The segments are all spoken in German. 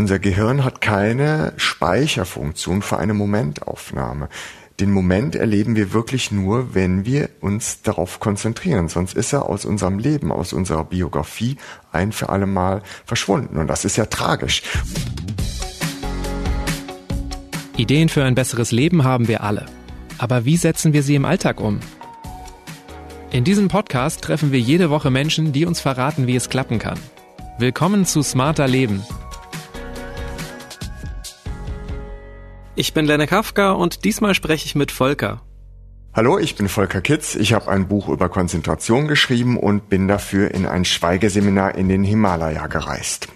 unser Gehirn hat keine Speicherfunktion für eine Momentaufnahme. Den Moment erleben wir wirklich nur, wenn wir uns darauf konzentrieren. Sonst ist er aus unserem Leben, aus unserer Biografie ein für alle Mal verschwunden. Und das ist ja tragisch. Ideen für ein besseres Leben haben wir alle. Aber wie setzen wir sie im Alltag um? In diesem Podcast treffen wir jede Woche Menschen, die uns verraten, wie es klappen kann. Willkommen zu Smarter Leben. Ich bin Lenne Kafka und diesmal spreche ich mit Volker. Hallo, ich bin Volker Kitz. Ich habe ein Buch über Konzentration geschrieben und bin dafür in ein Schweigeseminar in den Himalaya gereist.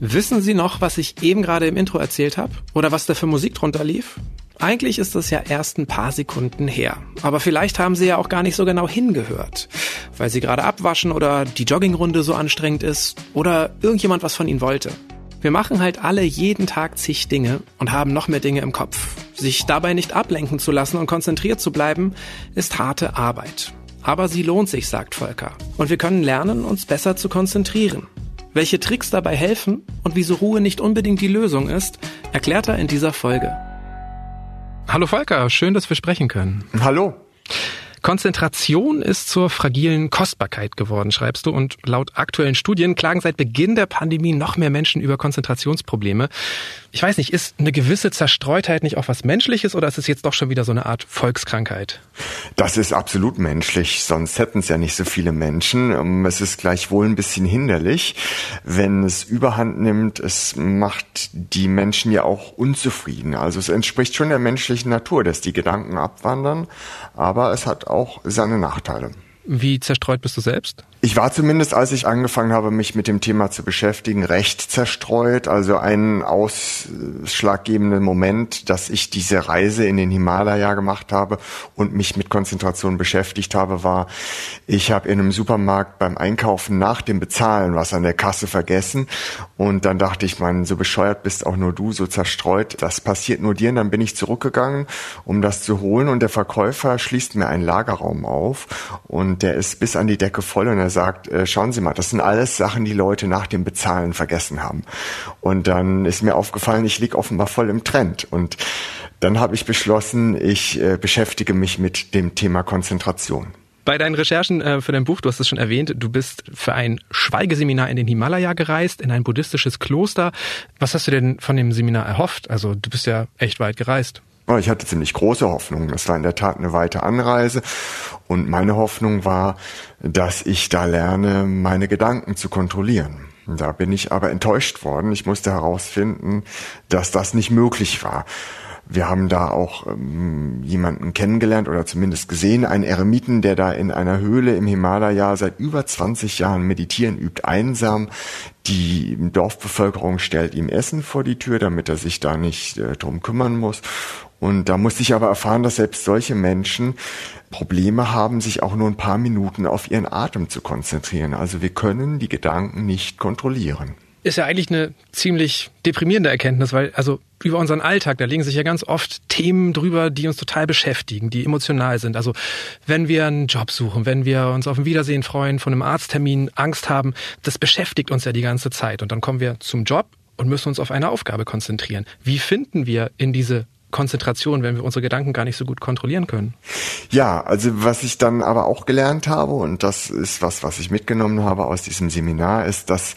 Wissen Sie noch, was ich eben gerade im Intro erzählt habe? Oder was da für Musik drunter lief? Eigentlich ist das ja erst ein paar Sekunden her. Aber vielleicht haben Sie ja auch gar nicht so genau hingehört, weil Sie gerade abwaschen oder die Joggingrunde so anstrengend ist oder irgendjemand was von Ihnen wollte. Wir machen halt alle jeden Tag zig Dinge und haben noch mehr Dinge im Kopf. Sich dabei nicht ablenken zu lassen und konzentriert zu bleiben, ist harte Arbeit. Aber sie lohnt sich, sagt Volker. Und wir können lernen, uns besser zu konzentrieren. Welche Tricks dabei helfen und wieso Ruhe nicht unbedingt die Lösung ist, erklärt er in dieser Folge. Hallo Volker, schön, dass wir sprechen können. Hallo. Konzentration ist zur fragilen Kostbarkeit geworden, schreibst du. Und laut aktuellen Studien klagen seit Beginn der Pandemie noch mehr Menschen über Konzentrationsprobleme. Ich weiß nicht, ist eine gewisse Zerstreutheit nicht auch was Menschliches oder ist es jetzt doch schon wieder so eine Art Volkskrankheit? Das ist absolut menschlich, sonst hätten es ja nicht so viele Menschen. Ähm, es ist gleichwohl ein bisschen hinderlich, wenn es überhand nimmt. Es macht die Menschen ja auch unzufrieden. Also es entspricht schon der menschlichen Natur, dass die Gedanken abwandern, aber es hat auch seine Nachteile. Wie zerstreut bist du selbst? Ich war zumindest, als ich angefangen habe, mich mit dem Thema zu beschäftigen, recht zerstreut. Also ein ausschlaggebender Moment, dass ich diese Reise in den Himalaya gemacht habe und mich mit Konzentration beschäftigt habe, war, ich habe in einem Supermarkt beim Einkaufen nach dem Bezahlen was an der Kasse vergessen. Und dann dachte ich, man, so bescheuert bist auch nur du, so zerstreut. Das passiert nur dir. Und dann bin ich zurückgegangen, um das zu holen. Und der Verkäufer schließt mir einen Lagerraum auf. Und der ist bis an die Decke voll. Und er sagt, äh, schauen Sie mal, das sind alles Sachen, die Leute nach dem Bezahlen vergessen haben. Und dann ist mir aufgefallen, ich liege offenbar voll im Trend. Und dann habe ich beschlossen, ich äh, beschäftige mich mit dem Thema Konzentration. Bei deinen Recherchen äh, für dein Buch, du hast es schon erwähnt, du bist für ein Schweigeseminar in den Himalaya gereist, in ein buddhistisches Kloster. Was hast du denn von dem Seminar erhofft? Also du bist ja echt weit gereist. Ich hatte ziemlich große Hoffnungen. Das war in der Tat eine weite Anreise. Und meine Hoffnung war, dass ich da lerne, meine Gedanken zu kontrollieren. Da bin ich aber enttäuscht worden. Ich musste herausfinden, dass das nicht möglich war. Wir haben da auch ähm, jemanden kennengelernt oder zumindest gesehen, einen Eremiten, der da in einer Höhle im Himalaya seit über 20 Jahren meditieren übt, einsam. Die Dorfbevölkerung stellt ihm Essen vor die Tür, damit er sich da nicht äh, drum kümmern muss. Und da musste ich aber erfahren, dass selbst solche Menschen Probleme haben, sich auch nur ein paar Minuten auf ihren Atem zu konzentrieren. Also wir können die Gedanken nicht kontrollieren. Ist ja eigentlich eine ziemlich deprimierende Erkenntnis, weil also über unseren Alltag, da legen sich ja ganz oft Themen drüber, die uns total beschäftigen, die emotional sind. Also wenn wir einen Job suchen, wenn wir uns auf ein Wiedersehen freuen, von einem Arzttermin Angst haben, das beschäftigt uns ja die ganze Zeit. Und dann kommen wir zum Job und müssen uns auf eine Aufgabe konzentrieren. Wie finden wir in diese Konzentration, wenn wir unsere Gedanken gar nicht so gut kontrollieren können. Ja, also was ich dann aber auch gelernt habe, und das ist was, was ich mitgenommen habe aus diesem Seminar, ist, dass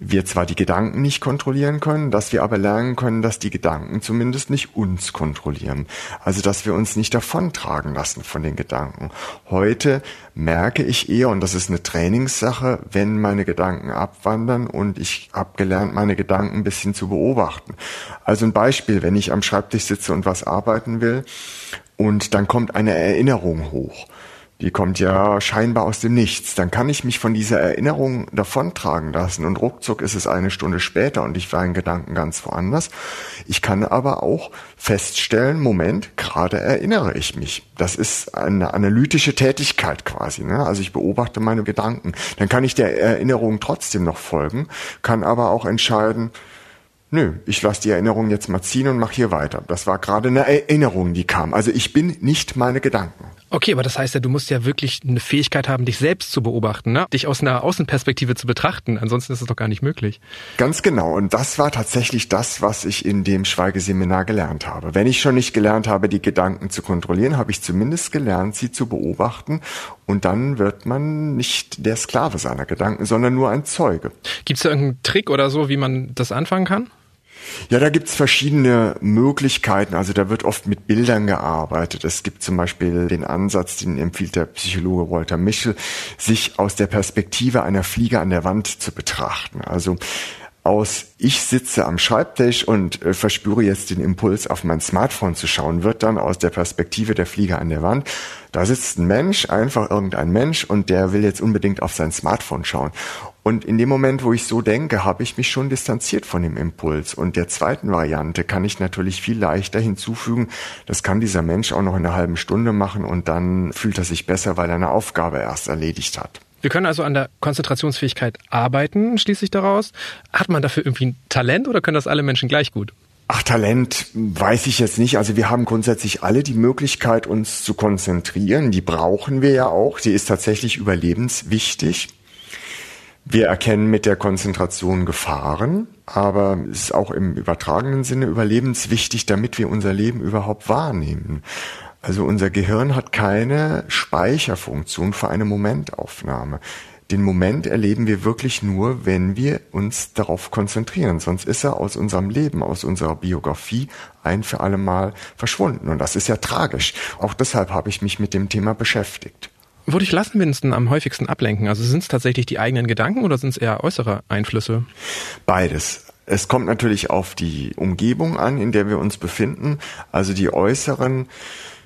wir zwar die Gedanken nicht kontrollieren können, dass wir aber lernen können, dass die Gedanken zumindest nicht uns kontrollieren. Also dass wir uns nicht davontragen lassen von den Gedanken. Heute merke ich eher, und das ist eine Trainingssache, wenn meine Gedanken abwandern und ich habe gelernt, meine Gedanken ein bisschen zu beobachten. Also ein Beispiel, wenn ich am Schreibtisch sitze und was arbeiten will und dann kommt eine Erinnerung hoch die kommt ja scheinbar aus dem Nichts. Dann kann ich mich von dieser Erinnerung davontragen lassen und ruckzuck ist es eine Stunde später und ich war in Gedanken ganz woanders. Ich kann aber auch feststellen, Moment, gerade erinnere ich mich. Das ist eine analytische Tätigkeit quasi. Ne? Also ich beobachte meine Gedanken. Dann kann ich der Erinnerung trotzdem noch folgen, kann aber auch entscheiden, Nö, ich lasse die Erinnerung jetzt mal ziehen und mache hier weiter. Das war gerade eine Erinnerung, die kam. Also ich bin nicht meine Gedanken. Okay, aber das heißt ja, du musst ja wirklich eine Fähigkeit haben, dich selbst zu beobachten, ne? dich aus einer Außenperspektive zu betrachten. Ansonsten ist es doch gar nicht möglich. Ganz genau. Und das war tatsächlich das, was ich in dem Schweigeseminar gelernt habe. Wenn ich schon nicht gelernt habe, die Gedanken zu kontrollieren, habe ich zumindest gelernt, sie zu beobachten. Und dann wird man nicht der Sklave seiner Gedanken, sondern nur ein Zeuge. Gibt es da irgendeinen Trick oder so, wie man das anfangen kann? Ja, da gibt's verschiedene Möglichkeiten. Also da wird oft mit Bildern gearbeitet. Es gibt zum Beispiel den Ansatz, den empfiehlt der Psychologe Walter Mischel, sich aus der Perspektive einer Fliege an der Wand zu betrachten. Also aus ich sitze am Schreibtisch und äh, verspüre jetzt den Impuls, auf mein Smartphone zu schauen, wird dann aus der Perspektive der Fliege an der Wand. Da sitzt ein Mensch, einfach irgendein Mensch, und der will jetzt unbedingt auf sein Smartphone schauen. Und in dem Moment, wo ich so denke, habe ich mich schon distanziert von dem Impuls. Und der zweiten Variante kann ich natürlich viel leichter hinzufügen. Das kann dieser Mensch auch noch in einer halben Stunde machen und dann fühlt er sich besser, weil er eine Aufgabe erst erledigt hat. Wir können also an der Konzentrationsfähigkeit arbeiten, schließlich daraus. Hat man dafür irgendwie ein Talent oder können das alle Menschen gleich gut? Ach, Talent weiß ich jetzt nicht. Also wir haben grundsätzlich alle die Möglichkeit, uns zu konzentrieren. Die brauchen wir ja auch. Sie ist tatsächlich überlebenswichtig. Wir erkennen mit der Konzentration Gefahren, aber es ist auch im übertragenen Sinne überlebenswichtig, damit wir unser Leben überhaupt wahrnehmen. Also unser Gehirn hat keine Speicherfunktion für eine Momentaufnahme. Den Moment erleben wir wirklich nur, wenn wir uns darauf konzentrieren. Sonst ist er aus unserem Leben, aus unserer Biografie ein für alle Mal verschwunden. Und das ist ja tragisch. Auch deshalb habe ich mich mit dem Thema beschäftigt. Wodurch lassen wir uns denn am häufigsten ablenken? Also sind es tatsächlich die eigenen Gedanken oder sind es eher äußere Einflüsse? Beides. Es kommt natürlich auf die Umgebung an, in der wir uns befinden. Also die äußeren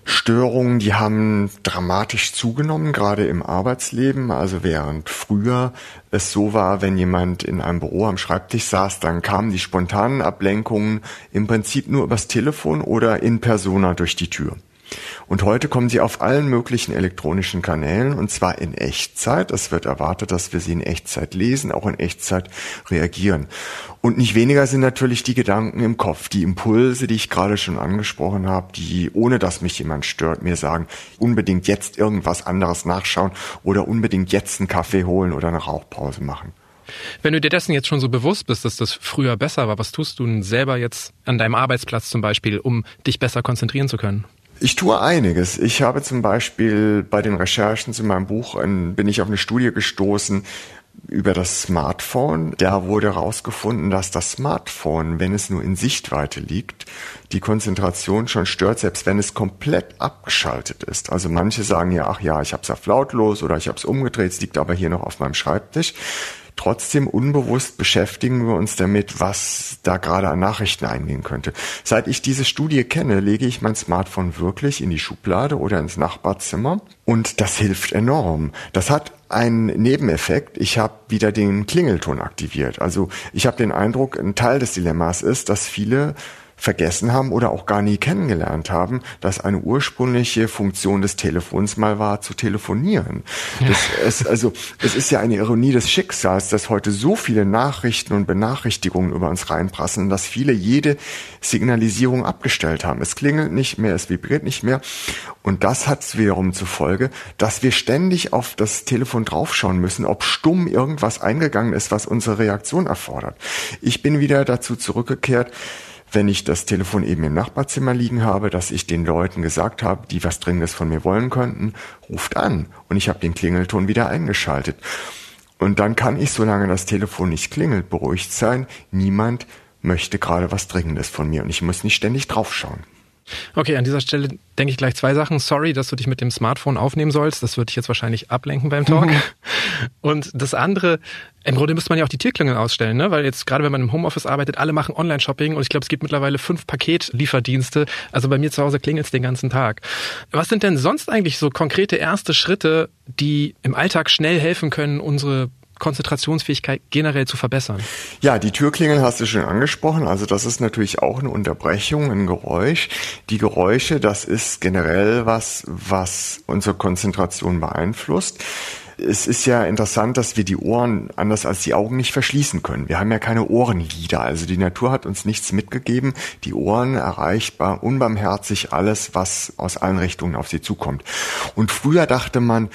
Störungen, die haben dramatisch zugenommen, gerade im Arbeitsleben. Also während früher es so war, wenn jemand in einem Büro am Schreibtisch saß, dann kamen die spontanen Ablenkungen im Prinzip nur übers Telefon oder in persona durch die Tür. Und heute kommen sie auf allen möglichen elektronischen Kanälen und zwar in Echtzeit. Es wird erwartet, dass wir sie in Echtzeit lesen, auch in Echtzeit reagieren. Und nicht weniger sind natürlich die Gedanken im Kopf, die Impulse, die ich gerade schon angesprochen habe, die, ohne dass mich jemand stört, mir sagen, unbedingt jetzt irgendwas anderes nachschauen oder unbedingt jetzt einen Kaffee holen oder eine Rauchpause machen. Wenn du dir dessen jetzt schon so bewusst bist, dass das früher besser war, was tust du denn selber jetzt an deinem Arbeitsplatz zum Beispiel, um dich besser konzentrieren zu können? Ich tue einiges. Ich habe zum Beispiel bei den Recherchen zu meinem Buch ein, bin ich auf eine Studie gestoßen über das Smartphone. Da wurde herausgefunden, dass das Smartphone, wenn es nur in Sichtweite liegt, die Konzentration schon stört, selbst wenn es komplett abgeschaltet ist. Also manche sagen ja, ach ja, ich habe es auf lautlos oder ich habe es umgedreht, es liegt aber hier noch auf meinem Schreibtisch. Trotzdem unbewusst beschäftigen wir uns damit, was da gerade an Nachrichten eingehen könnte. Seit ich diese Studie kenne, lege ich mein Smartphone wirklich in die Schublade oder ins Nachbarzimmer und das hilft enorm. Das hat einen Nebeneffekt. Ich habe wieder den Klingelton aktiviert. Also ich habe den Eindruck, ein Teil des Dilemmas ist, dass viele vergessen haben oder auch gar nie kennengelernt haben, dass eine ursprüngliche Funktion des Telefons mal war, zu telefonieren. Das, es, also, es ist ja eine Ironie des Schicksals, dass heute so viele Nachrichten und Benachrichtigungen über uns reinprassen, dass viele jede Signalisierung abgestellt haben. Es klingelt nicht mehr, es vibriert nicht mehr. Und das hat wiederum zur Folge, dass wir ständig auf das Telefon draufschauen müssen, ob stumm irgendwas eingegangen ist, was unsere Reaktion erfordert. Ich bin wieder dazu zurückgekehrt, wenn ich das Telefon eben im Nachbarzimmer liegen habe, dass ich den Leuten gesagt habe, die was Dringendes von mir wollen könnten, ruft an. Und ich habe den Klingelton wieder eingeschaltet. Und dann kann ich, solange das Telefon nicht klingelt, beruhigt sein. Niemand möchte gerade was Dringendes von mir und ich muss nicht ständig draufschauen. Okay, an dieser Stelle denke ich gleich zwei Sachen. Sorry, dass du dich mit dem Smartphone aufnehmen sollst. Das würde ich jetzt wahrscheinlich ablenken beim Talk. Mhm. Und das andere, im Grunde müsste man ja auch die Tierklingel ausstellen, ne? weil jetzt gerade wenn man im Homeoffice arbeitet, alle machen Online-Shopping und ich glaube, es gibt mittlerweile fünf Paketlieferdienste. Also bei mir zu Hause klingelt es den ganzen Tag. Was sind denn sonst eigentlich so konkrete erste Schritte, die im Alltag schnell helfen können, unsere Konzentrationsfähigkeit generell zu verbessern? Ja, die Türklingeln hast du schon angesprochen. Also das ist natürlich auch eine Unterbrechung, ein Geräusch. Die Geräusche, das ist generell was, was unsere Konzentration beeinflusst. es ist ja interessant, dass wir die Ohren anders als die Augen nicht verschließen können. Wir haben ja keine Ohrenlider. Also die Natur hat uns nichts mitgegeben. Die Ohren erreichbar unbarmherzig alles, was aus allen Richtungen auf sie zukommt. Und früher dachte man,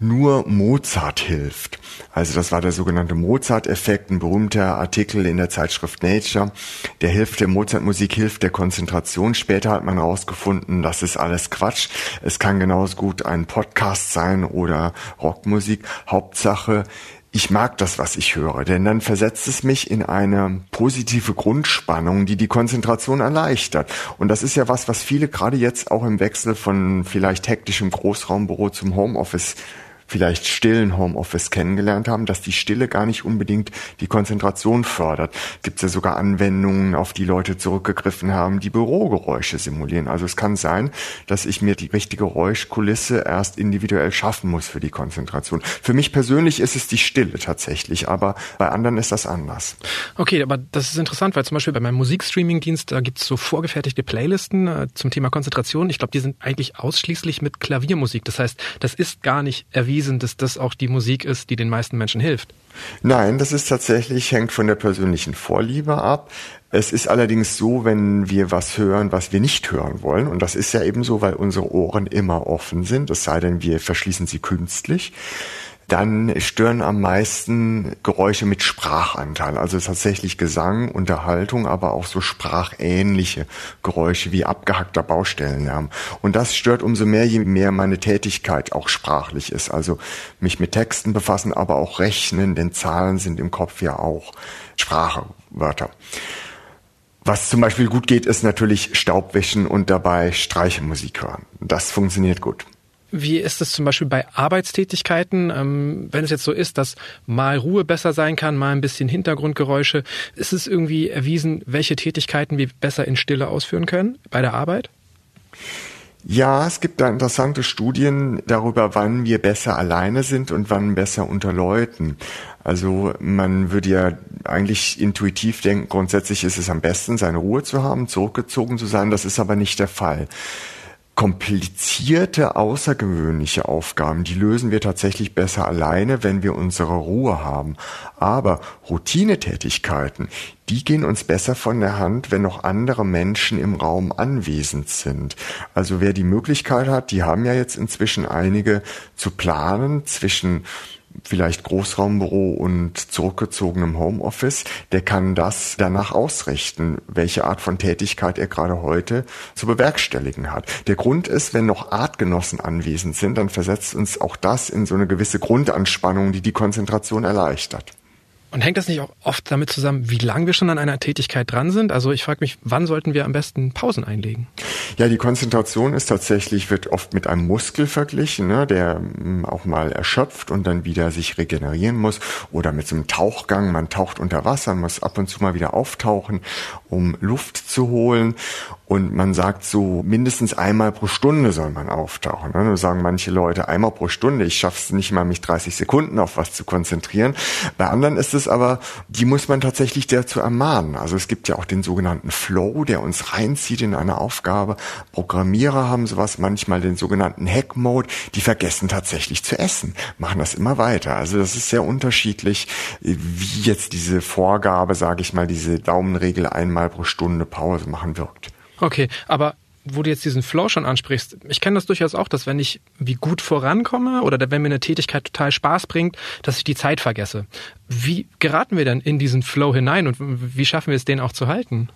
nur Mozart hilft. Also das war der sogenannte Mozart-Effekt, ein berühmter Artikel in der Zeitschrift Nature. Der hilft der Mozart-Musik, hilft der Konzentration. Später hat man herausgefunden, das ist alles Quatsch. Es kann genauso gut ein Podcast sein oder Rockmusik. Hauptsache, ich mag das, was ich höre, denn dann versetzt es mich in eine positive Grundspannung, die die Konzentration erleichtert. Und das ist ja was, was viele gerade jetzt auch im Wechsel von vielleicht hektischem Großraumbüro zum Homeoffice vielleicht stillen Homeoffice kennengelernt haben, dass die Stille gar nicht unbedingt die Konzentration fördert. Gibt es ja sogar Anwendungen, auf die Leute zurückgegriffen haben, die Bürogeräusche simulieren. Also es kann sein, dass ich mir die richtige Geräuschkulisse erst individuell schaffen muss für die Konzentration. Für mich persönlich ist es die Stille tatsächlich, aber bei anderen ist das anders. Okay, aber das ist interessant, weil zum Beispiel bei meinem Musikstreaming-Dienst, da gibt es so vorgefertigte Playlisten äh, zum Thema Konzentration. Ich glaube, die sind eigentlich ausschließlich mit Klaviermusik. Das heißt, das ist gar nicht erwiesen bewiesen, dass das auch die Musik ist, die den meisten Menschen hilft. Nein, das ist tatsächlich, hängt von der persönlichen Vorliebe ab. Es ist allerdings so, wenn wir was hören, was wir nicht hören wollen, und das ist ja eben so, weil unsere Ohren immer offen sind, es sei denn, wir verschließen sie künstlich, dann stören am meisten Geräusche mit Sprachanteil, also tatsächlich Gesang, Unterhaltung, aber auch so sprachähnliche Geräusche wie abgehackter Baustellenlärm. Und das stört umso mehr, je mehr meine Tätigkeit auch sprachlich ist. Also mich mit Texten befassen, aber auch rechnen, denn Zahlen sind im Kopf ja auch Sprache, Wörter. Was zum Beispiel gut geht, ist natürlich Staubwischen und dabei Streichemusik hören. Das funktioniert gut. Wie ist es zum Beispiel bei Arbeitstätigkeiten, ähm, wenn es jetzt so ist, dass mal Ruhe besser sein kann, mal ein bisschen Hintergrundgeräusche? Ist es irgendwie erwiesen, welche Tätigkeiten wir besser in Stille ausführen können bei der Arbeit? Ja, es gibt da interessante Studien darüber, wann wir besser alleine sind und wann besser unter Leuten. Also man würde ja eigentlich intuitiv denken, grundsätzlich ist es am besten, seine Ruhe zu haben, zurückgezogen zu sein. Das ist aber nicht der Fall komplizierte, außergewöhnliche Aufgaben, die lösen wir tatsächlich besser alleine, wenn wir unsere Ruhe haben. Aber Routinetätigkeiten, die gehen uns besser von der Hand, wenn noch andere Menschen im Raum anwesend sind. Also wer die Möglichkeit hat, die haben ja jetzt inzwischen einige zu planen zwischen vielleicht Großraumbüro und zurückgezogenem Homeoffice, der kann das danach ausrichten, welche Art von Tätigkeit er gerade heute zu bewerkstelligen hat. Der Grund ist, wenn noch Artgenossen anwesend sind, dann versetzt uns auch das in so eine gewisse Grundanspannung, die die Konzentration erleichtert. Und hängt das nicht auch oft damit zusammen, wie lange wir schon an einer Tätigkeit dran sind? Also ich frage mich, wann sollten wir am besten Pausen einlegen? Ja, die Konzentration ist tatsächlich, wird oft mit einem Muskel verglichen, ne, der mm, auch mal erschöpft und dann wieder sich regenerieren muss. Oder mit so einem Tauchgang, man taucht unter Wasser, muss ab und zu mal wieder auftauchen, um Luft zu holen. Und man sagt so, mindestens einmal pro Stunde soll man auftauchen. Ne? Sagen manche Leute, einmal pro Stunde, ich schaffe es nicht mal, mich 30 Sekunden auf was zu konzentrieren. Bei anderen ist es aber, die muss man tatsächlich dazu ermahnen. Also es gibt ja auch den sogenannten Flow, der uns reinzieht in eine Aufgabe. Programmierer haben sowas, manchmal den sogenannten Hack-Mode, die vergessen tatsächlich zu essen, machen das immer weiter. Also das ist sehr unterschiedlich, wie jetzt diese Vorgabe, sage ich mal, diese Daumenregel einmal pro Stunde Pause machen wirkt. Okay, aber wo du jetzt diesen Flow schon ansprichst, ich kenne das durchaus auch, dass wenn ich wie gut vorankomme oder wenn mir eine Tätigkeit total Spaß bringt, dass ich die Zeit vergesse. Wie geraten wir denn in diesen Flow hinein und wie schaffen wir es, den auch zu halten?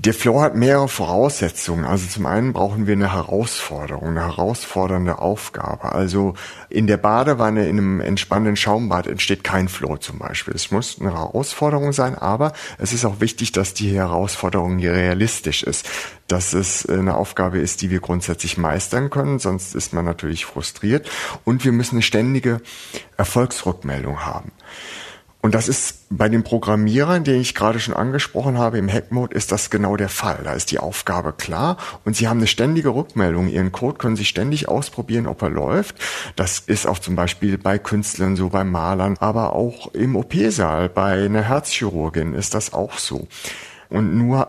Der Flow hat mehrere Voraussetzungen. Also zum einen brauchen wir eine Herausforderung, eine herausfordernde Aufgabe. Also in der Badewanne, in einem entspannenden Schaumbad entsteht kein Flow zum Beispiel. Es muss eine Herausforderung sein, aber es ist auch wichtig, dass die Herausforderung realistisch ist. Dass es eine Aufgabe ist, die wir grundsätzlich meistern können, sonst ist man natürlich frustriert. Und wir müssen eine ständige Erfolgsrückmeldung haben. Und das ist bei den Programmierern, den ich gerade schon angesprochen habe, im Hack-Mode ist das genau der Fall. Da ist die Aufgabe klar und sie haben eine ständige Rückmeldung. Ihren Code können sie ständig ausprobieren, ob er läuft. Das ist auch zum Beispiel bei Künstlern so, bei Malern, aber auch im OP-Saal, bei einer Herzchirurgin ist das auch so. Und nur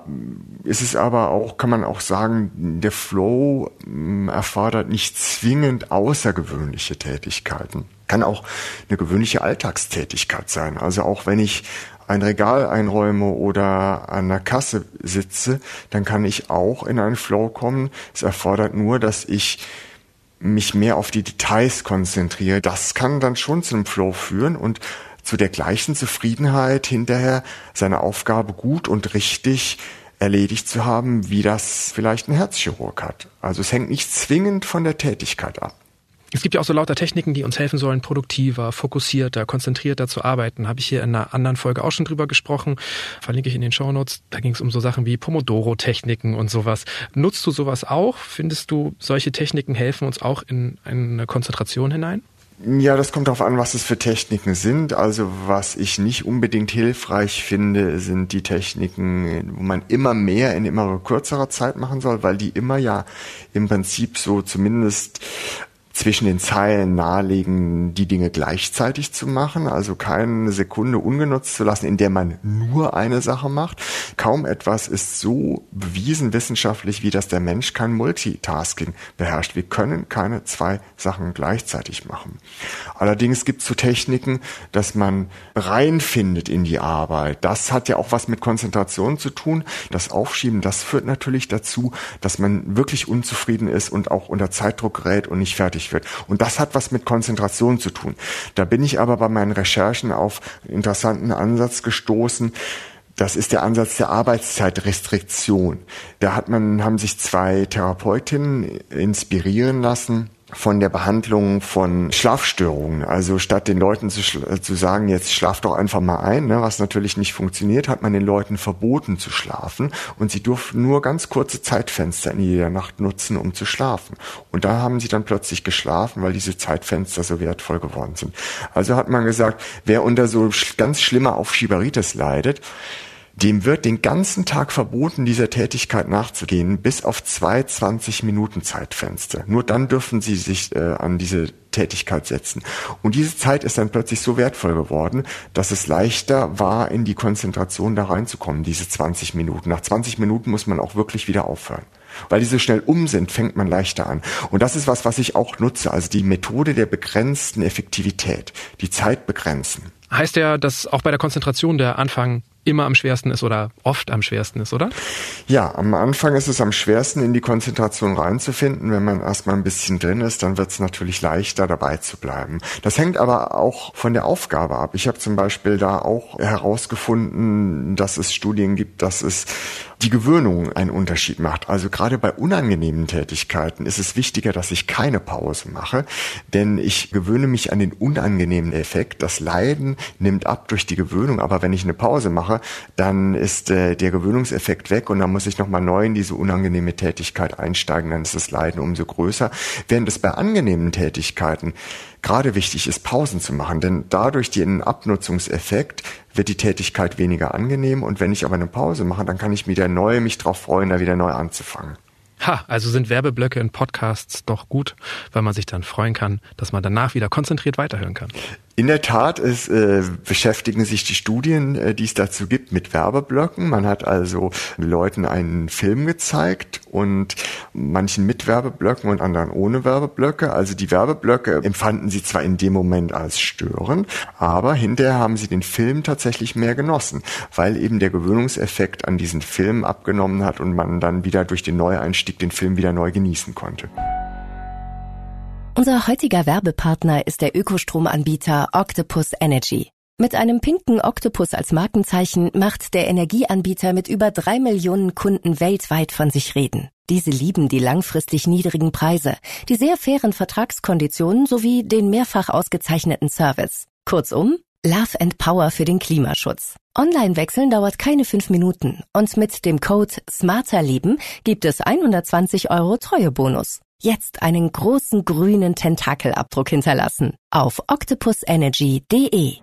ist es aber auch, kann man auch sagen, der Flow hm, erfordert nicht zwingend außergewöhnliche Tätigkeiten. Kann auch eine gewöhnliche Alltagstätigkeit sein. Also auch wenn ich ein Regal einräume oder an der Kasse sitze, dann kann ich auch in einen Flow kommen. Es erfordert nur, dass ich mich mehr auf die Details konzentriere. Das kann dann schon zu einem Flow führen und zu der gleichen Zufriedenheit hinterher seine Aufgabe gut und richtig erledigt zu haben, wie das vielleicht ein Herzchirurg hat. Also es hängt nicht zwingend von der Tätigkeit ab. Es gibt ja auch so lauter Techniken, die uns helfen sollen, produktiver, fokussierter, konzentrierter zu arbeiten. Habe ich hier in einer anderen Folge auch schon drüber gesprochen. Verlinke ich in den Shownotes. Da ging es um so Sachen wie Pomodoro-Techniken und sowas. Nutzt du sowas auch? Findest du, solche Techniken helfen uns auch in eine Konzentration hinein? Ja, das kommt darauf an, was es für Techniken sind. Also was ich nicht unbedingt hilfreich finde, sind die Techniken, wo man immer mehr in immer kürzerer Zeit machen soll, weil die immer ja im Prinzip so zumindest zwischen den Zeilen nahelegen, die Dinge gleichzeitig zu machen, also keine Sekunde ungenutzt zu lassen, in der man nur eine Sache macht. Kaum etwas ist so bewiesen wissenschaftlich, wie dass der Mensch kein Multitasking beherrscht. Wir können keine zwei Sachen gleichzeitig machen. Allerdings gibt es so Techniken, dass man reinfindet in die Arbeit. Das hat ja auch was mit Konzentration zu tun. Das Aufschieben, das führt natürlich dazu, dass man wirklich unzufrieden ist und auch unter Zeitdruck gerät und nicht fertig wird. Und das hat was mit Konzentration zu tun. Da bin ich aber bei meinen Recherchen auf einen interessanten Ansatz gestoßen. Das ist der Ansatz der Arbeitszeitrestriktion. Da hat man, haben sich zwei Therapeutinnen inspirieren lassen von der Behandlung von Schlafstörungen. Also statt den Leuten zu, zu sagen, jetzt schlaf doch einfach mal ein, ne, was natürlich nicht funktioniert, hat man den Leuten verboten zu schlafen und sie durften nur ganz kurze Zeitfenster in jeder Nacht nutzen, um zu schlafen. Und da haben sie dann plötzlich geschlafen, weil diese Zeitfenster so wertvoll geworden sind. Also hat man gesagt, wer unter so ganz schlimmer Aufschieberitis leidet, dem wird den ganzen Tag verboten, dieser Tätigkeit nachzugehen, bis auf zwei 20-Minuten Zeitfenster. Nur dann dürfen sie sich äh, an diese Tätigkeit setzen. Und diese Zeit ist dann plötzlich so wertvoll geworden, dass es leichter war, in die Konzentration da reinzukommen, diese 20 Minuten. Nach 20 Minuten muss man auch wirklich wieder aufhören. Weil die so schnell um sind, fängt man leichter an. Und das ist was, was ich auch nutze, also die Methode der begrenzten Effektivität, die Zeit begrenzen. Heißt ja, dass auch bei der Konzentration der Anfang immer am schwersten ist oder oft am schwersten ist, oder? Ja, am Anfang ist es am schwersten, in die Konzentration reinzufinden. Wenn man erstmal ein bisschen drin ist, dann wird es natürlich leichter, dabei zu bleiben. Das hängt aber auch von der Aufgabe ab. Ich habe zum Beispiel da auch herausgefunden, dass es Studien gibt, dass es die Gewöhnung einen Unterschied macht. Also gerade bei unangenehmen Tätigkeiten ist es wichtiger, dass ich keine Pause mache, denn ich gewöhne mich an den unangenehmen Effekt. Das Leiden nimmt ab durch die Gewöhnung, aber wenn ich eine Pause mache, dann ist äh, der Gewöhnungseffekt weg und dann muss ich nochmal neu in diese unangenehme Tätigkeit einsteigen, dann ist das Leiden umso größer. Während es bei angenehmen Tätigkeiten gerade wichtig ist, Pausen zu machen, denn dadurch den Abnutzungseffekt wird die Tätigkeit weniger angenehm und wenn ich aber eine Pause mache, dann kann ich wieder neu mich darauf freuen, da wieder neu anzufangen. Ha, also sind Werbeblöcke in Podcasts doch gut, weil man sich dann freuen kann, dass man danach wieder konzentriert weiterhören kann. In der Tat es, äh, beschäftigen sich die Studien, äh, die es dazu gibt, mit Werbeblöcken. Man hat also Leuten einen Film gezeigt und manchen mit Werbeblöcken und anderen ohne Werbeblöcke. Also die Werbeblöcke empfanden sie zwar in dem Moment als störend, aber hinterher haben sie den Film tatsächlich mehr genossen, weil eben der Gewöhnungseffekt an diesen Film abgenommen hat und man dann wieder durch den Neueinstieg den Film wieder neu genießen konnte. Unser heutiger Werbepartner ist der Ökostromanbieter Octopus Energy. Mit einem pinken Oktopus als Markenzeichen macht der Energieanbieter mit über drei Millionen Kunden weltweit von sich reden. Diese lieben die langfristig niedrigen Preise, die sehr fairen Vertragskonditionen sowie den mehrfach ausgezeichneten Service. Kurzum, Love and Power für den Klimaschutz. Online-Wechseln dauert keine fünf Minuten und mit dem Code SMARTERLEBEN gibt es 120 Euro Treuebonus jetzt einen großen grünen Tentakelabdruck hinterlassen auf octopusenergy.de.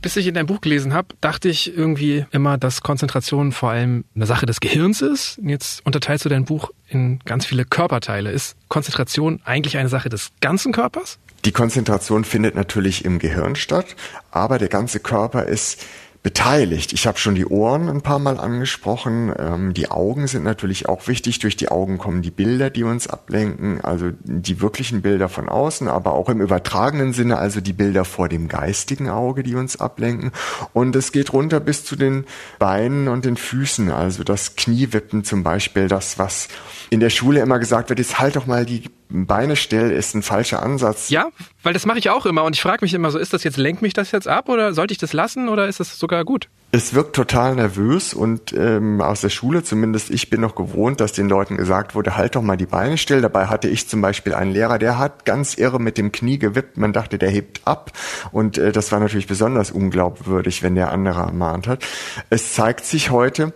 Bis ich in dein Buch gelesen habe, dachte ich irgendwie immer, dass Konzentration vor allem eine Sache des Gehirns ist. Jetzt unterteilst du dein Buch in ganz viele Körperteile. Ist Konzentration eigentlich eine Sache des ganzen Körpers? Die Konzentration findet natürlich im Gehirn statt, aber der ganze Körper ist beteiligt. Ich habe schon die Ohren ein paar Mal angesprochen. Ähm, die Augen sind natürlich auch wichtig. Durch die Augen kommen die Bilder, die uns ablenken, also die wirklichen Bilder von außen, aber auch im übertragenen Sinne, also die Bilder vor dem geistigen Auge, die uns ablenken. Und es geht runter bis zu den Beinen und den Füßen, also das Kniewippen zum Beispiel, das, was in der Schule immer gesagt wird, jetzt halt doch mal die Beine still, ist ein falscher Ansatz. Ja, weil das mache ich auch immer und ich frage mich immer so, ist das jetzt, lenkt mich das jetzt ab oder sollte ich das lassen oder ist das sogar gut? Es wirkt total nervös und ähm, aus der Schule, zumindest ich bin noch gewohnt, dass den Leuten gesagt wurde, halt doch mal die Beine still. Dabei hatte ich zum Beispiel einen Lehrer, der hat ganz irre mit dem Knie gewippt. Man dachte, der hebt ab und äh, das war natürlich besonders unglaubwürdig, wenn der andere ermahnt hat. Es zeigt sich heute,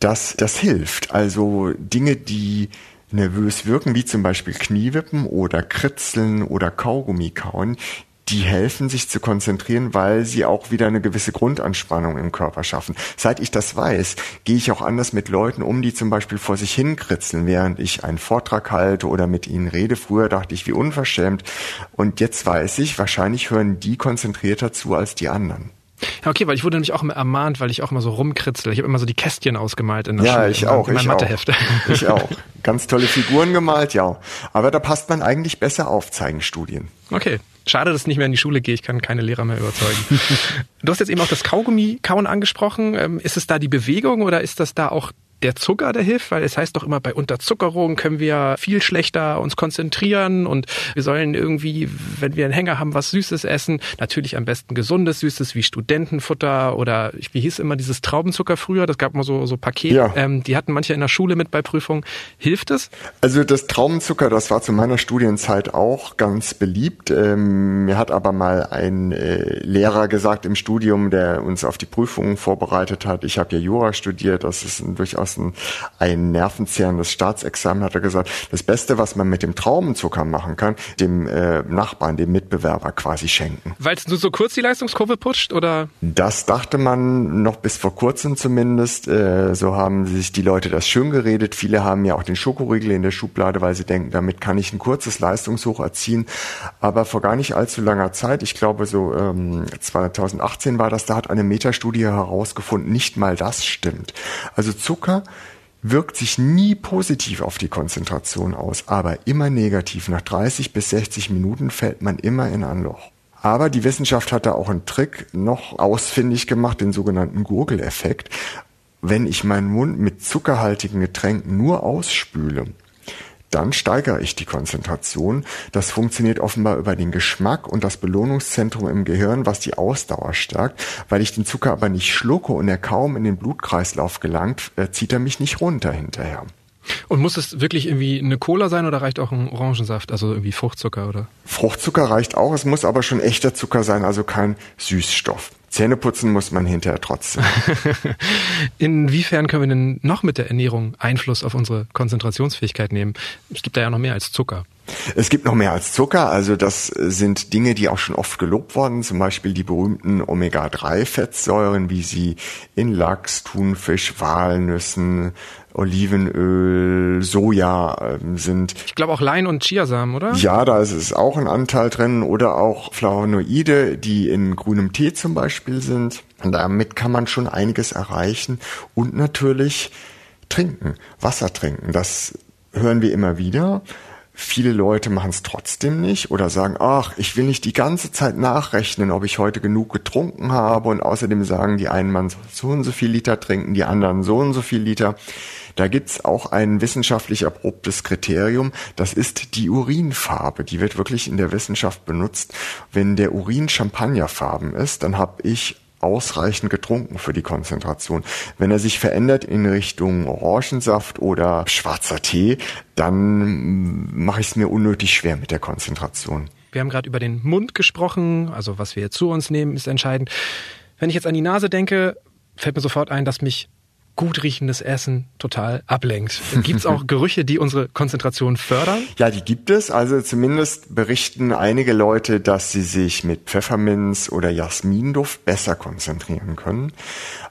dass das hilft. Also Dinge, die nervös wirken, wie zum Beispiel Kniewippen oder Kritzeln oder Kaugummi kauen, die helfen, sich zu konzentrieren, weil sie auch wieder eine gewisse Grundanspannung im Körper schaffen. Seit ich das weiß, gehe ich auch anders mit Leuten um, die zum Beispiel vor sich hinkritzeln, während ich einen Vortrag halte oder mit ihnen rede. Früher dachte ich, wie unverschämt. Und jetzt weiß ich, wahrscheinlich hören die konzentrierter zu als die anderen. Ja, okay, weil ich wurde nämlich auch immer ermahnt, weil ich auch immer so rumkritzel. Ich habe immer so die Kästchen ausgemalt in der ja, Schule, ich auch, in meinem ich Matheheft. Auch. Ich auch. Ganz tolle Figuren gemalt, ja. Aber da passt man eigentlich besser auf, zeigen Studien. Okay. Schade, dass ich nicht mehr in die Schule gehe. Ich kann keine Lehrer mehr überzeugen. du hast jetzt eben auch das Kaugummi-Kauen angesprochen. Ähm, ist es da die Bewegung oder ist das da auch der Zucker, der hilft, weil es heißt doch immer, bei Unterzuckerung können wir viel schlechter uns konzentrieren und wir sollen irgendwie, wenn wir einen Hänger haben, was Süßes essen. Natürlich am besten gesundes, Süßes wie Studentenfutter oder wie hieß immer dieses Traubenzucker früher, das gab mal so, so Pakete, ja. ähm, die hatten manche in der Schule mit bei Prüfungen. Hilft es? Also das Traubenzucker, das war zu meiner Studienzeit auch ganz beliebt. Ähm, mir hat aber mal ein äh, Lehrer gesagt im Studium, der uns auf die Prüfungen vorbereitet hat, ich habe ja Jura studiert, das ist ein durchaus abgeschlossen, ein nervenzehrendes Staatsexamen, hat er gesagt, das Beste, was man mit dem Traubenzucker machen kann, dem äh, Nachbarn, dem Mitbewerber quasi schenken. Weil es nur so kurz die Leistungskurve putscht, oder? Das dachte man noch bis vor kurzem zumindest. Äh, so haben sich die Leute das schön geredet. Viele haben ja auch den Schokoriegel in der Schublade, weil sie denken, damit kann ich ein kurzes Leistungshoch erzielen. Aber vor gar nicht allzu langer Zeit, ich glaube so ähm, 2018 war das, da hat eine Metastudie herausgefunden, nicht mal das stimmt. Also Zucker wirkt sich nie positiv auf die Konzentration aus, aber immer negativ. Nach 30 bis 60 Minuten fällt man immer in ein Loch. Aber die Wissenschaft hat da auch einen Trick noch ausfindig gemacht, den sogenannten Gurgeleffekt. Wenn ich meinen Mund mit zuckerhaltigen Getränken nur ausspüle, dann steigere ich die Konzentration. Das funktioniert offenbar über den Geschmack und das Belohnungszentrum im Gehirn, was die Ausdauer stärkt. Weil ich den Zucker aber nicht schlucke und er kaum in den Blutkreislauf gelangt, äh, zieht er mich nicht runter hinterher. Und muss es wirklich irgendwie eine Cola sein oder reicht auch ein Orangensaft, also irgendwie Fruchtzucker oder? Fruchtzucker reicht auch, es muss aber schon echter Zucker sein, also kein Süßstoff. Zähne putzen muss man hinterher trotzdem. Inwiefern können wir denn noch mit der Ernährung Einfluss auf unsere Konzentrationsfähigkeit nehmen? Es gibt da ja noch mehr als Zucker. Es gibt noch mehr als Zucker, also das sind Dinge, die auch schon oft gelobt worden, zum Beispiel die berühmten Omega-3-Fettsäuren, wie sie in Lachs, Thunfisch, Walnüssen, Olivenöl, Soja äh, sind. Ich glaube auch Lein und Chiasamen, oder? Ja, da ist es auch ein Anteil drin oder auch Flavonoide, die in grünem Tee zum Beispiel sind. Und damit kann man schon einiges erreichen und natürlich trinken, Wasser trinken. Das hören wir immer wieder. Viele Leute machen es trotzdem nicht oder sagen, ach, ich will nicht die ganze Zeit nachrechnen, ob ich heute genug getrunken habe. Und außerdem sagen die einen, man soll so und so viel Liter trinken, die anderen so und so viel Liter. Da gibt's auch ein wissenschaftlich erprobtes Kriterium. Das ist die Urinfarbe. Die wird wirklich in der Wissenschaft benutzt. Wenn der Urin champagnerfarben ist, dann habe ich ausreichend getrunken für die Konzentration. Wenn er sich verändert in Richtung Orangensaft oder schwarzer Tee, dann mache ich es mir unnötig schwer mit der Konzentration. Wir haben gerade über den Mund gesprochen, also was wir zu uns nehmen, ist entscheidend. Wenn ich jetzt an die Nase denke, fällt mir sofort ein, dass mich gut riechendes Essen total ablenkt. Gibt es auch Gerüche, die unsere Konzentration fördern? Ja, die gibt es. Also zumindest berichten einige Leute, dass sie sich mit Pfefferminz oder Jasminduft besser konzentrieren können.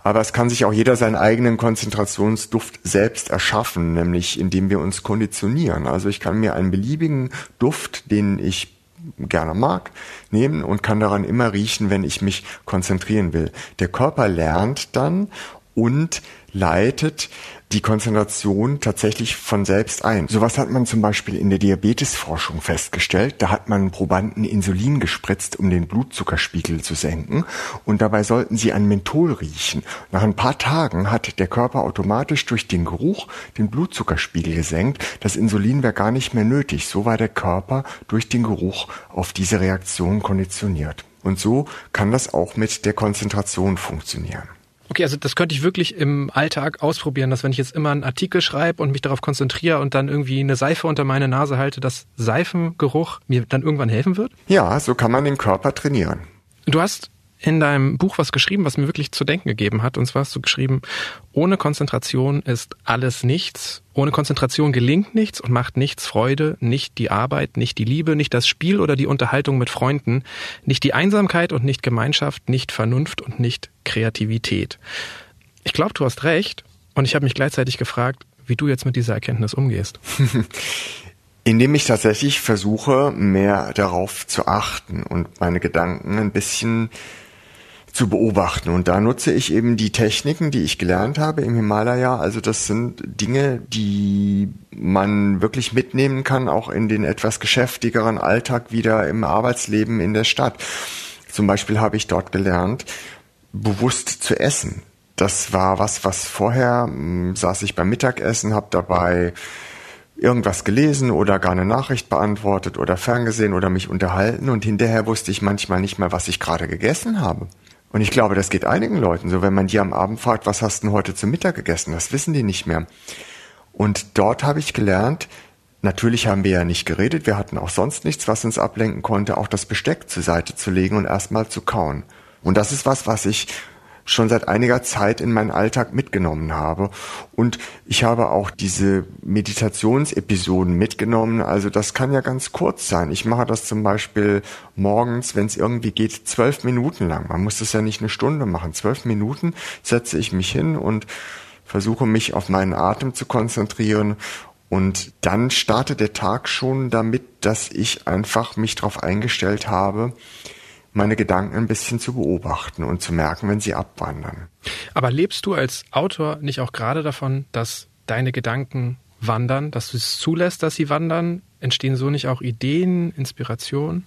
Aber es kann sich auch jeder seinen eigenen Konzentrationsduft selbst erschaffen, nämlich indem wir uns konditionieren. Also ich kann mir einen beliebigen Duft, den ich gerne mag, nehmen und kann daran immer riechen, wenn ich mich konzentrieren will. Der Körper lernt dann und leitet die Konzentration tatsächlich von selbst ein. Sowas hat man zum Beispiel in der Diabetesforschung festgestellt. Da hat man Probanden Insulin gespritzt, um den Blutzuckerspiegel zu senken. Und dabei sollten sie an Menthol riechen. Nach ein paar Tagen hat der Körper automatisch durch den Geruch den Blutzuckerspiegel gesenkt. Das Insulin wäre gar nicht mehr nötig. So war der Körper durch den Geruch auf diese Reaktion konditioniert. Und so kann das auch mit der Konzentration funktionieren. Okay, also das könnte ich wirklich im Alltag ausprobieren, dass wenn ich jetzt immer einen Artikel schreibe und mich darauf konzentriere und dann irgendwie eine Seife unter meine Nase halte, dass Seifengeruch mir dann irgendwann helfen wird? Ja, so kann man den Körper trainieren. Du hast in deinem Buch was geschrieben, was mir wirklich zu denken gegeben hat. Und zwar hast du geschrieben, ohne Konzentration ist alles nichts. Ohne Konzentration gelingt nichts und macht nichts Freude, nicht die Arbeit, nicht die Liebe, nicht das Spiel oder die Unterhaltung mit Freunden, nicht die Einsamkeit und nicht Gemeinschaft, nicht Vernunft und nicht Kreativität. Ich glaube, du hast recht. Und ich habe mich gleichzeitig gefragt, wie du jetzt mit dieser Erkenntnis umgehst. Indem ich tatsächlich versuche, mehr darauf zu achten und meine Gedanken ein bisschen zu beobachten. Und da nutze ich eben die Techniken, die ich gelernt habe im Himalaya. Also das sind Dinge, die man wirklich mitnehmen kann, auch in den etwas geschäftigeren Alltag wieder im Arbeitsleben in der Stadt. Zum Beispiel habe ich dort gelernt, bewusst zu essen. Das war was, was vorher hm, saß ich beim Mittagessen, habe dabei irgendwas gelesen oder gar eine Nachricht beantwortet oder ferngesehen oder mich unterhalten und hinterher wusste ich manchmal nicht mehr, was ich gerade gegessen habe. Und ich glaube, das geht einigen Leuten so, wenn man die am Abend fragt, was hast du denn heute zum Mittag gegessen? Das wissen die nicht mehr. Und dort habe ich gelernt, natürlich haben wir ja nicht geredet, wir hatten auch sonst nichts, was uns ablenken konnte, auch das Besteck zur Seite zu legen und erstmal zu kauen. Und das ist was, was ich schon seit einiger Zeit in meinen Alltag mitgenommen habe. Und ich habe auch diese Meditationsepisoden mitgenommen. Also das kann ja ganz kurz sein. Ich mache das zum Beispiel morgens, wenn es irgendwie geht, zwölf Minuten lang. Man muss das ja nicht eine Stunde machen. Zwölf Minuten setze ich mich hin und versuche mich auf meinen Atem zu konzentrieren und dann startet der Tag schon damit, dass ich einfach mich darauf eingestellt habe, meine Gedanken ein bisschen zu beobachten und zu merken, wenn sie abwandern. Aber lebst du als Autor nicht auch gerade davon, dass deine Gedanken wandern, dass du es zulässt, dass sie wandern? Entstehen so nicht auch Ideen, Inspiration?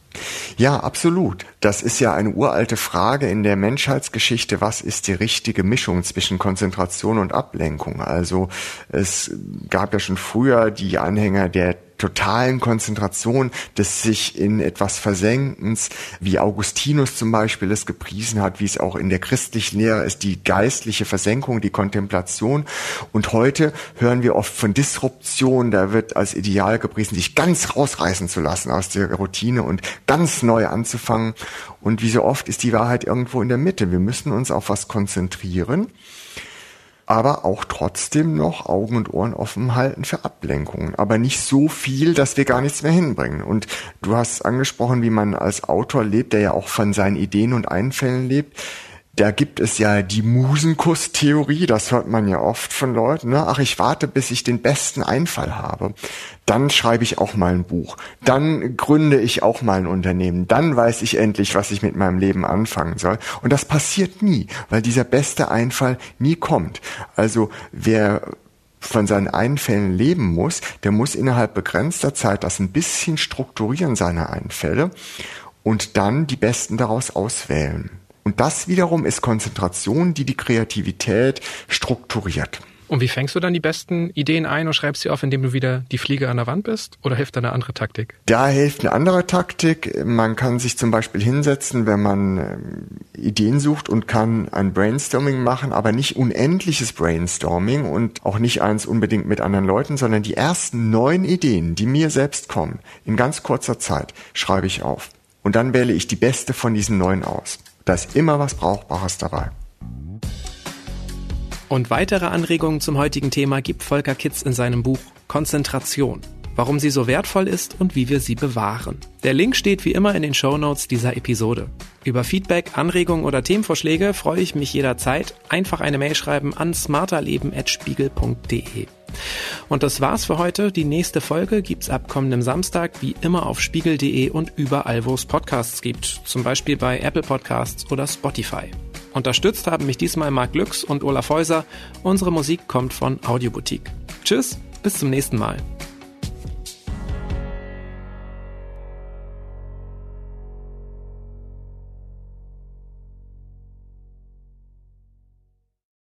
Ja, absolut. Das ist ja eine uralte Frage in der Menschheitsgeschichte. Was ist die richtige Mischung zwischen Konzentration und Ablenkung? Also es gab ja schon früher die Anhänger der totalen Konzentration, des sich in etwas Versenkens, wie Augustinus zum Beispiel es gepriesen hat, wie es auch in der christlichen Lehre ist, die geistliche Versenkung, die Kontemplation. Und heute hören wir oft von Disruption, da wird als Ideal gepriesen, sich ganz rausreißen zu lassen aus der Routine und ganz neu anzufangen. Und wie so oft ist die Wahrheit irgendwo in der Mitte. Wir müssen uns auf was konzentrieren aber auch trotzdem noch Augen und Ohren offen halten für Ablenkungen. Aber nicht so viel, dass wir gar nichts mehr hinbringen. Und du hast angesprochen, wie man als Autor lebt, der ja auch von seinen Ideen und Einfällen lebt da gibt es ja die Musenkuss-Theorie, das hört man ja oft von Leuten. Ne? Ach, ich warte, bis ich den besten Einfall habe. Dann schreibe ich auch mal ein Buch. Dann gründe ich auch mal ein Unternehmen. Dann weiß ich endlich, was ich mit meinem Leben anfangen soll. Und das passiert nie, weil dieser beste Einfall nie kommt. Also wer von seinen Einfällen leben muss, der muss innerhalb begrenzter Zeit das ein bisschen strukturieren, seine Einfälle, und dann die besten daraus auswählen. Und das wiederum ist Konzentration, die die Kreativität strukturiert. Und wie fängst du dann die besten Ideen ein und schreibst sie auf, indem du wieder die Fliege an der Wand bist? Oder hilft da eine andere Taktik? Da hilft eine andere Taktik. Man kann sich zum Beispiel hinsetzen, wenn man ähm, Ideen sucht und kann ein Brainstorming machen, aber nicht unendliches Brainstorming und auch nicht eins unbedingt mit anderen Leuten, sondern die ersten neun Ideen, die mir selbst kommen, in ganz kurzer Zeit, schreibe ich auf. Und dann wähle ich die beste von diesen neun aus. Da ist immer was Brauchbares dabei. Und weitere Anregungen zum heutigen Thema gibt Volker Kitz in seinem Buch Konzentration. Warum sie so wertvoll ist und wie wir sie bewahren. Der Link steht wie immer in den Show Notes dieser Episode. Über Feedback, Anregungen oder Themenvorschläge freue ich mich jederzeit. Einfach eine Mail schreiben an smarterleben.spiegel.de. Und das war's für heute. Die nächste Folge gibt's ab kommendem Samstag wie immer auf spiegel.de und überall, wo es Podcasts gibt. Zum Beispiel bei Apple Podcasts oder Spotify. Unterstützt haben mich diesmal Marc Lüx und Olaf Häuser. Unsere Musik kommt von Audioboutique. Tschüss, bis zum nächsten Mal.